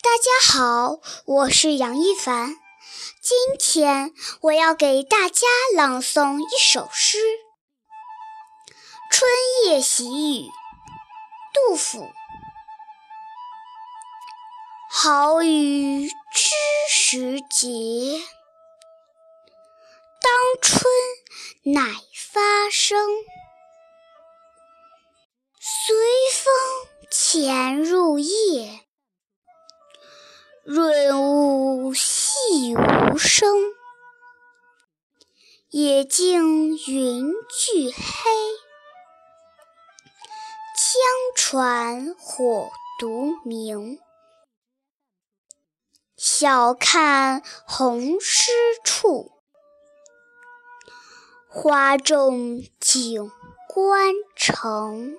大家好，我是杨一凡。今天我要给大家朗诵一首诗《春夜喜雨》。杜甫。好雨知时节，当春乃发生。随风潜入夜。润物细无声，野径云俱黑。江船火独明。晓看红湿处，花重锦官城。